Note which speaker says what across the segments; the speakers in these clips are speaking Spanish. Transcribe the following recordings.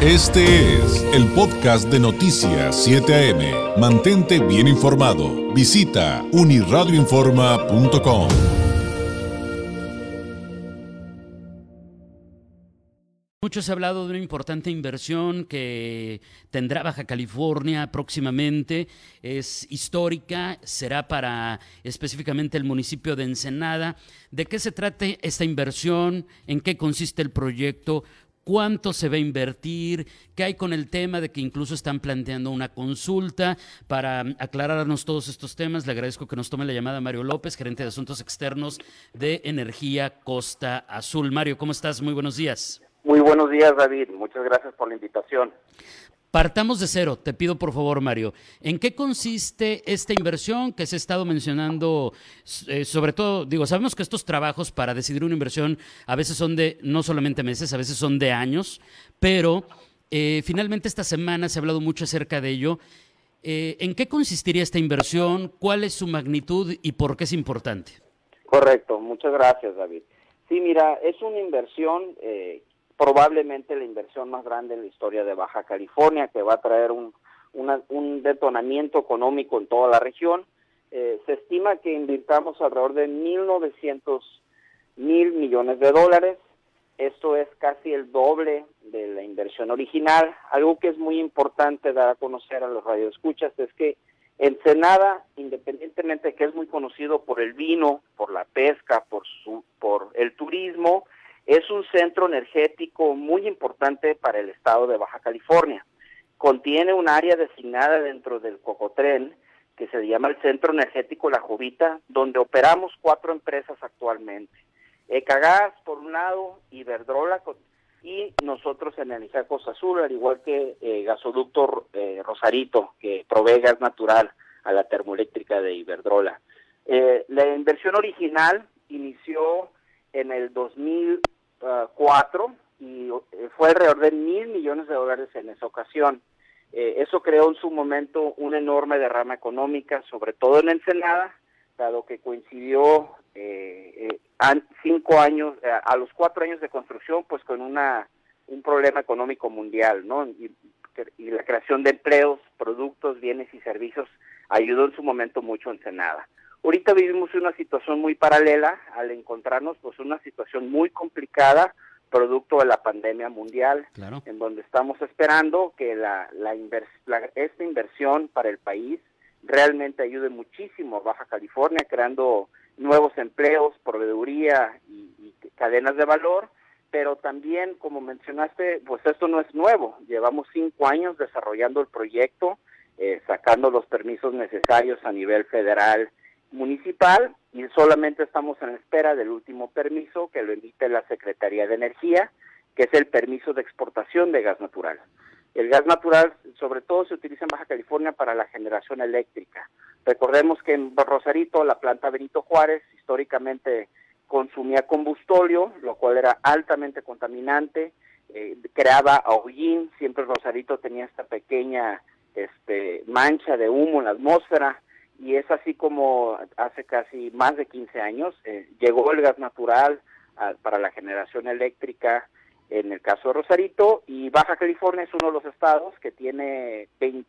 Speaker 1: Este es el podcast de Noticias 7 AM. Mantente bien informado. Visita uniradioinforma.com.
Speaker 2: Mucho se ha hablado de una importante inversión que tendrá Baja California próximamente. Es histórica, será para específicamente el municipio de Ensenada. ¿De qué se trata esta inversión? ¿En qué consiste el proyecto? Cuánto se va a invertir, qué hay con el tema de que incluso están planteando una consulta para aclararnos todos estos temas. Le agradezco que nos tome la llamada Mario López, gerente de Asuntos Externos de Energía Costa Azul. Mario, ¿cómo estás? Muy buenos días.
Speaker 3: Muy buenos días, David. Muchas gracias por la invitación.
Speaker 2: Partamos de cero, te pido por favor, Mario. ¿En qué consiste esta inversión que se ha estado mencionando? Eh, sobre todo, digo, sabemos que estos trabajos para decidir una inversión a veces son de no solamente meses, a veces son de años, pero eh, finalmente esta semana se ha hablado mucho acerca de ello. Eh, ¿En qué consistiría esta inversión? ¿Cuál es su magnitud y por qué es importante?
Speaker 3: Correcto, muchas gracias, David. Sí, mira, es una inversión probablemente la inversión más grande en la historia de Baja California, que va a traer un, un detonamiento económico en toda la región. Eh, se estima que invirtamos alrededor de 1.900 mil millones de dólares. Esto es casi el doble de la inversión original. Algo que es muy importante dar a conocer a los radioescuchas es que Ensenada, independientemente de que es muy conocido por el vino, por la pesca, por, su, por el turismo, es un centro energético muy importante para el estado de Baja California. Contiene un área designada dentro del Cocotren que se llama el Centro Energético La Jovita, donde operamos cuatro empresas actualmente. Ecagas, por un lado, Iberdrola y nosotros en Energía Costa Azul, al igual que eh, Gasoducto eh, Rosarito, que provee gas natural a la termoeléctrica de Iberdrola. Eh, la inversión original inició en el 2000, cuatro y eh, fue alrededor de mil millones de dólares en esa ocasión. Eh, eso creó en su momento una enorme derrama económica, sobre todo en Ensenada, dado que coincidió eh, cinco años, a los cuatro años de construcción, pues con una un problema económico mundial, ¿no? Y, y, la creación de empleos, productos, bienes y servicios ayudó en su momento mucho a Ensenada. Ahorita vivimos una situación muy paralela al encontrarnos pues una situación muy complicada producto de la pandemia mundial, en donde estamos esperando que la, la, esta inversión para el país realmente ayude muchísimo a Baja California, creando nuevos empleos, proveeduría y, cadenas de valor, pero también, como mencionaste, pues esto no es nuevo, llevamos cinco años desarrollando el proyecto, eh, sacando los permisos necesarios a nivel federal municipal y solamente estamos en espera del último permiso que lo emite la Secretaría de Energía, que es el permiso de exportación de gas natural. El gas natural sobre todo se utiliza en Baja California para la generación eléctrica. Recordemos que en Rosarito la planta Benito Juárez históricamente consumía combustóleo, lo cual era altamente contaminante, eh, creaba ahollín, siempre Rosarito tenía esta pequeña este, mancha de humo en la atmósfera, y es así como hace casi más de 15 años eh, llegó el gas natural para la generación eléctrica en el caso de Rosarito y Baja California es uno de los estados que tiene 20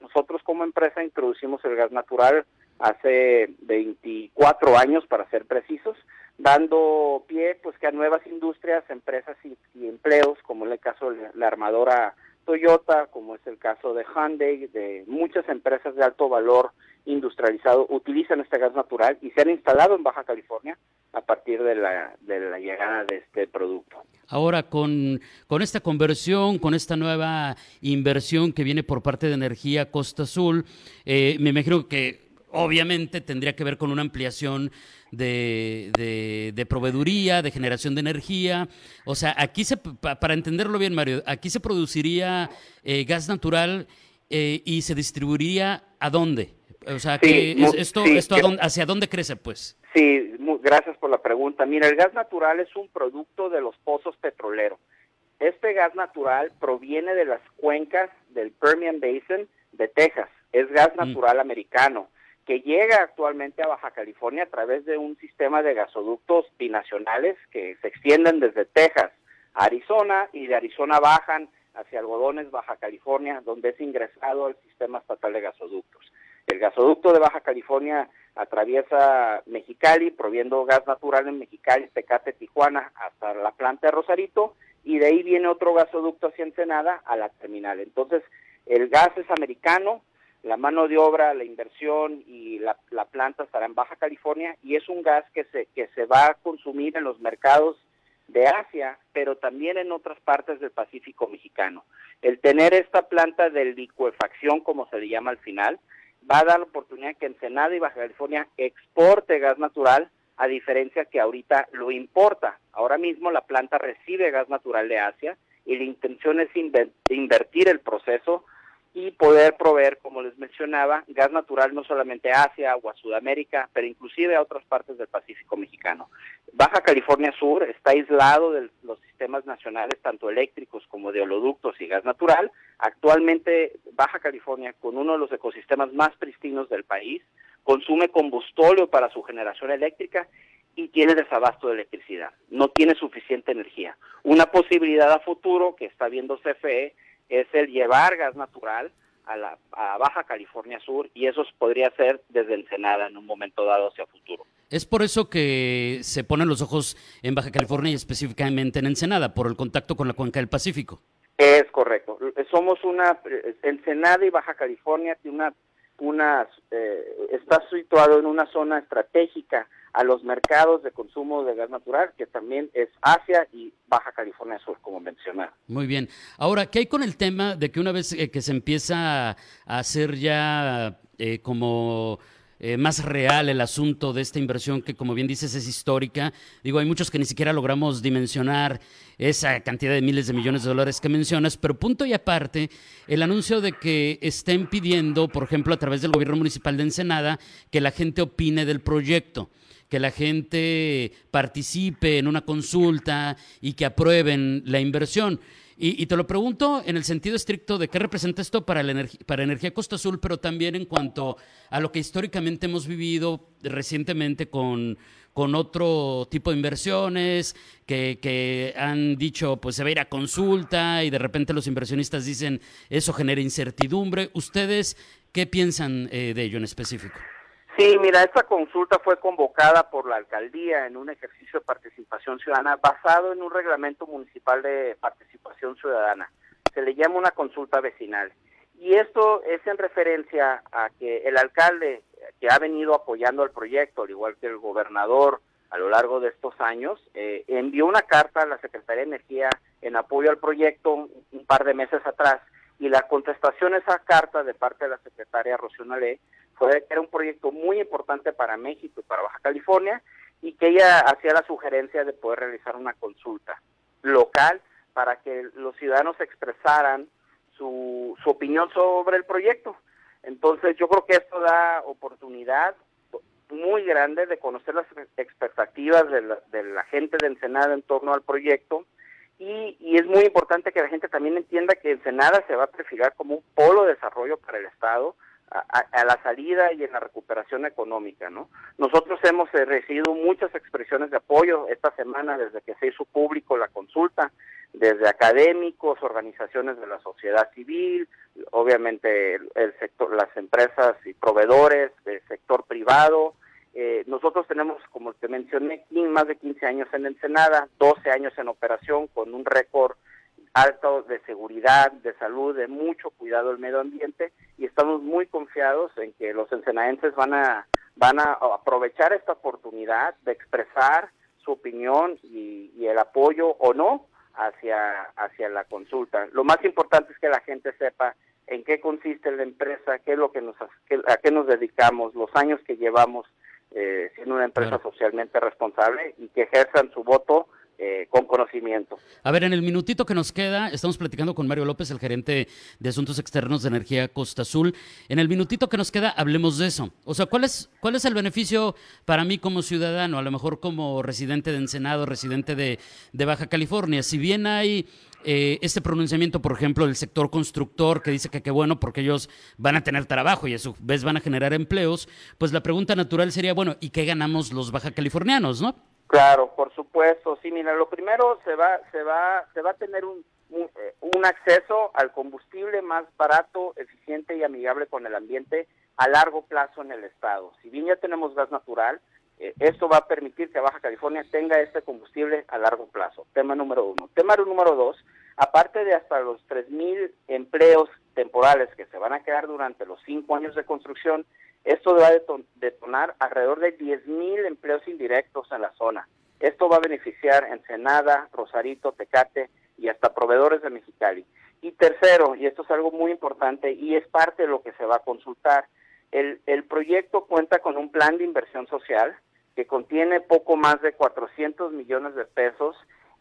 Speaker 3: nosotros como empresa introducimos el gas natural hace 24 años para ser precisos dando pie pues que a nuevas industrias empresas y, y empleos como en el caso de la armadora Toyota como es el caso de Hyundai de muchas empresas de alto valor industrializado utilizan este gas natural y se han instalado en Baja California a partir de la, de la llegada de este producto.
Speaker 2: Ahora, con, con esta conversión, con esta nueva inversión que viene por parte de Energía Costa Azul, eh, me imagino que obviamente tendría que ver con una ampliación de, de, proveeduría, de generación de energía. O sea, aquí se, para entenderlo bien, Mario, aquí se produciría eh, gas natural eh, y se distribuiría a dónde? O sea, que esto, esto ¿hacia dónde crece, pues?
Speaker 3: Sí, gracias por la pregunta. Mira, el gas natural es un producto de los pozos petroleros. Este gas natural proviene de las cuencas del Permian Basin de Texas. Es gas mm. natural americano que llega actualmente a Baja California a través de un sistema de gasoductos binacionales que se extienden desde Texas a Arizona y de Arizona bajan hacia Algodones, Baja California, donde es ingresado al sistema estatal de gasoductos. El gasoducto de Baja California atraviesa Mexicali, proviendo gas natural en Mexicali, Tecate, Tijuana, hasta la planta de Rosarito, y de ahí viene otro gasoducto hacia Ensenada a la terminal. Entonces, el gas es americano, la mano de obra, la inversión y la, planta estará en Baja California y es un gas que se, que se va a consumir en los mercados de Asia, pero también en otras partes del Pacífico mexicano. El tener esta planta de licuefacción, como se le llama al final, va a dar la oportunidad que Ensenada y Baja California exporte gas natural, a diferencia que ahorita lo importa. Ahora mismo la planta recibe gas natural de Asia y la intención es invertir el proceso y poder proveer, como les mencionaba, gas natural no solamente a Asia o a Sudamérica, pero inclusive a otras partes del Pacífico mexicano. Baja California Sur está aislado de los sistemas nacionales, tanto eléctricos como de oleoductos y gas natural. Actualmente Baja California, con uno de los ecosistemas más pristinos del país, consume combustóleo para su generación eléctrica y tiene desabasto de electricidad. No tiene suficiente energía. Una posibilidad a futuro que está viendo CFE es el llevar gas natural a, la, Baja California Sur y eso podría ser desde Ensenada en un momento dado hacia futuro.
Speaker 2: Es por eso que se ponen los ojos en Baja California y específicamente en Ensenada, por el contacto con la cuenca del Pacífico.
Speaker 3: Es correcto. Somos una, Ensenada y Baja California tiene una, una eh, está situado en una zona estratégica a los mercados de consumo de gas natural, que también es Asia y Baja California Sur, como mencionaba.
Speaker 2: Muy bien. Ahora, ¿qué hay con el tema de que una vez eh, que se empieza a hacer ya eh, como... Eh, más real el asunto de esta inversión que, como bien dices, es histórica. Digo, hay muchos que ni siquiera logramos dimensionar esa cantidad de miles de millones de dólares que mencionas, pero punto y aparte, el anuncio de que estén pidiendo, por ejemplo, a través del gobierno municipal de Ensenada, que la gente opine del proyecto que la gente participe en una consulta y que aprueben la inversión. Y, te lo pregunto en el sentido estricto de qué representa esto para, la para Energía Costa Azul, pero también en cuanto a lo que históricamente hemos vivido recientemente con, con otro tipo de inversiones que, que, han dicho, pues se va a ir a consulta y de repente los inversionistas dicen, eso genera incertidumbre. ¿Ustedes qué piensan eh, de ello en específico?
Speaker 3: Sí, mira, esta consulta fue convocada por la alcaldía en un ejercicio de participación ciudadana basado en un reglamento municipal de participación ciudadana. Se le llama una consulta vecinal. Y esto es en referencia a que el alcalde, que ha venido apoyando el proyecto, al igual que el gobernador a lo largo de estos años, eh, envió una carta a la Secretaría de Energía en apoyo al proyecto un, par de meses atrás. Y la contestación a esa carta de parte de la secretaria Rocío fue que era un proyecto muy importante para México y para Baja California y que ella hacía la sugerencia de poder realizar una consulta local para que los ciudadanos expresaran su, su opinión sobre el proyecto. Entonces yo creo que esto da oportunidad muy grande de conocer las expectativas de la, de la gente de Ensenada en torno al proyecto y, es muy importante que la gente también entienda que Ensenada se va a perfilar como un polo de desarrollo para el Estado, a, la salida y en la recuperación económica, ¿no? Nosotros hemos recibido muchas expresiones de apoyo esta semana desde que se hizo público la consulta, desde académicos, organizaciones de la sociedad civil, obviamente el, sector, las empresas y proveedores del sector privado. Eh, nosotros tenemos, como te mencioné, más de 15 años en Ensenada, 12 años en operación con un récord alto de seguridad, de salud, de mucho cuidado del medio ambiente y estamos muy confiados en que los ensenadenses van a van a aprovechar esta oportunidad de expresar su opinión y, el apoyo o no hacia hacia la consulta. Lo más importante es que la gente sepa en qué consiste la empresa, qué es lo que nos a qué nos dedicamos, los años que llevamos eh, siendo una empresa socialmente responsable y que ejerzan su voto eh, con conocimiento.
Speaker 2: A ver, en el minutito que nos queda, estamos platicando con Mario López, el gerente de Asuntos Externos de Energía Costa Azul. En el minutito que nos queda, hablemos de eso. O sea, ¿cuál es, cuál es el beneficio para mí como ciudadano, a lo mejor como residente de Ensenado, residente de, Baja California? Si bien hay eh, este pronunciamiento, por ejemplo, del sector constructor que dice que qué bueno porque ellos van a tener trabajo y a su vez van a generar empleos, pues la pregunta natural sería, bueno, ¿y qué ganamos los baja californianos, no?
Speaker 3: Claro, por supuesto. Sí, mira, lo primero se va, se va, se va a tener un, eh, un, acceso al combustible más barato, eficiente y amigable con el ambiente a largo plazo en el estado. Si bien ya tenemos gas natural, eh, esto va a permitir que Baja California tenga este combustible a largo plazo. Tema número uno. Tema número dos, aparte de hasta los 3.000 empleos temporales que se van a quedar durante los cinco años de construcción, esto va a detonar alrededor de 10.000 empleos indirectos en la zona. Esto va a beneficiar Ensenada, Rosarito, Tecate y hasta proveedores de Mexicali. Y tercero, y esto es algo muy importante y es parte de lo que se va a consultar, el, el proyecto cuenta con un plan de inversión social que contiene poco más de 400 millones de pesos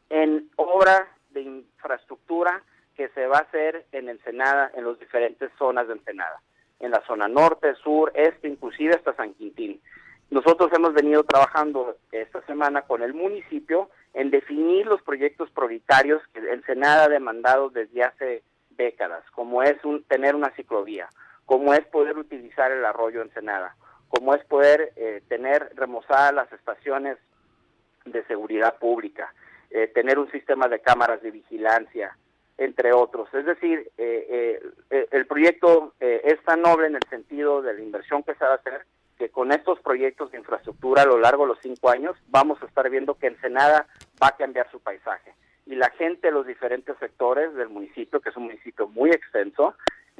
Speaker 3: en obra de infraestructura que se va a hacer en Ensenada, en las diferentes zonas de Ensenada, en la zona norte, sur, este, inclusive hasta San Quintín. Nosotros hemos venido trabajando esta semana con el municipio en definir los proyectos prioritarios que Ensenada ha demandado desde hace décadas, como es un, tener una ciclovía, como es poder utilizar el arroyo Ensenada, como es poder eh, tener remozadas las estaciones de seguridad pública, eh, tener un sistema de cámaras de vigilancia, entre otros. Es decir, eh, el proyecto es tan noble en el sentido de la inversión que se va a hacer que con estos proyectos de infraestructura a lo largo de los cinco años vamos a estar viendo que Ensenada va a cambiar su paisaje. Y la gente de los diferentes sectores del municipio, que es un municipio muy extenso,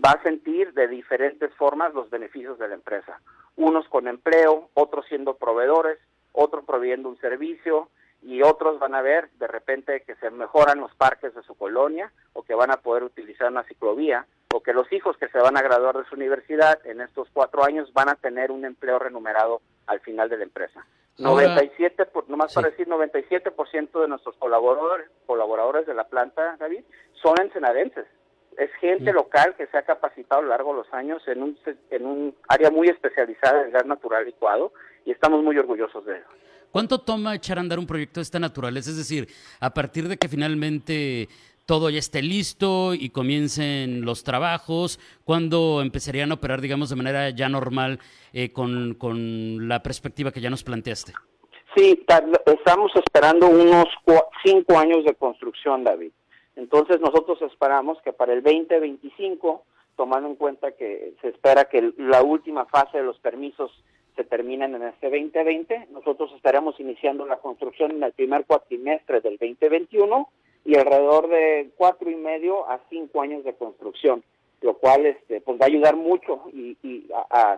Speaker 3: va a sentir de diferentes formas los beneficios de la empresa. Unos con empleo, otros siendo proveedores, otros proveyendo un servicio y otros van a ver de repente que se mejoran los parques de su colonia que van a poder utilizar una ciclovía o que los hijos que se van a graduar de su universidad en estos cuatro años van a tener un empleo remunerado al final de la empresa. 97, por, nomás para decir, 97% de nuestros colaboradores, colaboradores de la planta, David, son ensenadenses es gente mm. local que se ha capacitado a lo largo de los años en un, en un área muy especializada en gas natural licuado y estamos muy orgullosos de eso.
Speaker 2: ¿Cuánto toma echar a andar un proyecto de esta naturaleza? Es decir, a partir de que finalmente todo ya esté listo y comiencen los trabajos, ¿cuándo empezarían a operar, digamos, de manera ya normal eh, con, con la perspectiva que ya nos planteaste?
Speaker 3: Sí, estamos esperando unos cinco años de construcción, David. Entonces nosotros esperamos que para el 2025, tomando en cuenta que se espera que la última fase de los permisos se terminen en este 2020, nosotros estaremos iniciando la construcción en el primer cuatrimestre del 2021 y alrededor de cuatro y medio a cinco años de construcción, lo cual este, pues va a ayudar mucho y, a,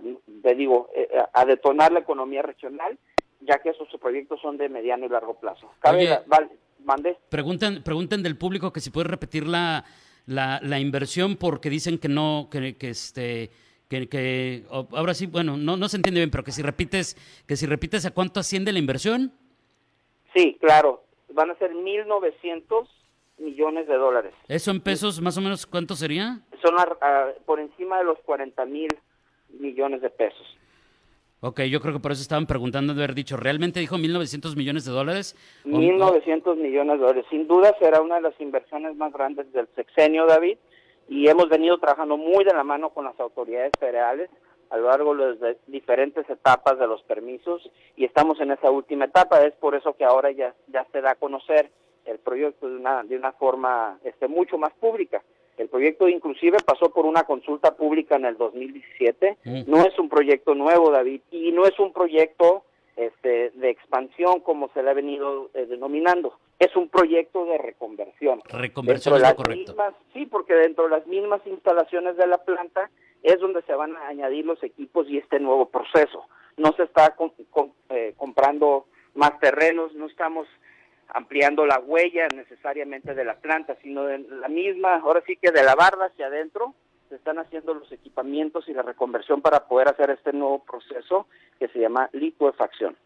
Speaker 3: digo, eh, a detonar la economía regional, ya que esos proyectos son de mediano y largo plazo.
Speaker 2: Cabe, vale, Mande. Preguntan, preguntan del público que si puede repetir la, la, inversión porque dicen que no, que, que este que, que ahora sí, bueno, no, no se entiende bien, pero que si repites, que si repites a cuánto asciende la inversión.
Speaker 3: Sí, claro, van a ser 1.900 millones de dólares.
Speaker 2: ¿Eso en pesos más o menos cuánto sería?
Speaker 3: Son por encima de los 40 mil millones de pesos.
Speaker 2: Ok, yo creo que por eso estaban preguntando de haber dicho, ¿realmente dijo 1.900 millones de dólares?
Speaker 3: 1.900 millones de dólares. Sin duda será una de las inversiones más grandes del sexenio, David, y hemos venido trabajando muy de la mano con las autoridades federales a lo largo de las diferentes etapas de los permisos y estamos en esa última etapa. Es por eso que ahora ya, ya se da a conocer el proyecto de una, de una forma este, mucho más pública. El proyecto inclusive pasó por una consulta pública en el 2017. Mm. No es un proyecto nuevo, David, y no es un proyecto este, de expansión como se le ha venido eh, denominando. Es un proyecto de reconversión.
Speaker 2: Reconversión es lo correcto.
Speaker 3: sí, porque dentro de las mismas instalaciones de la planta es donde se van a añadir los equipos y este nuevo proceso. No se está eh, comprando más terrenos, no estamos ampliando la huella necesariamente de la planta, sino de la misma, ahora sí que de la barda hacia adentro, se están haciendo los equipamientos y la reconversión para poder hacer este nuevo proceso que se llama licuefacción.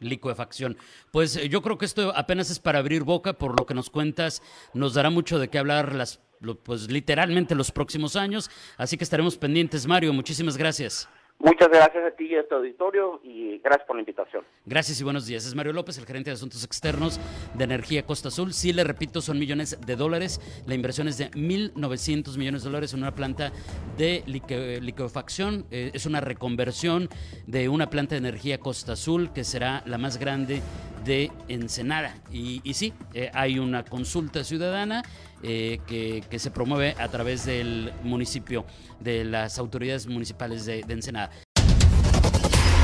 Speaker 2: Licuefacción. Pues eh, yo creo que esto apenas es para abrir boca, por lo que nos cuentas, nos dará mucho de qué hablar las, pues literalmente los próximos años, así que estaremos pendientes, Mario. Muchísimas gracias.
Speaker 3: Muchas gracias a ti y a tu auditorio y gracias por la invitación.
Speaker 2: Gracias y buenos días. Es Mario López, el gerente de Asuntos Externos de Energía Costa Azul. Sí, le repito, son millones de dólares. La inversión es de 1.900 millones de dólares en una planta de liquefacción. Eh, es una reconversión de una planta de energía Costa Azul que será la más grande de Ensenada. Y, sí, eh, hay una consulta ciudadana eh, que, se promueve a través del municipio, de las autoridades municipales de, de Ensenada.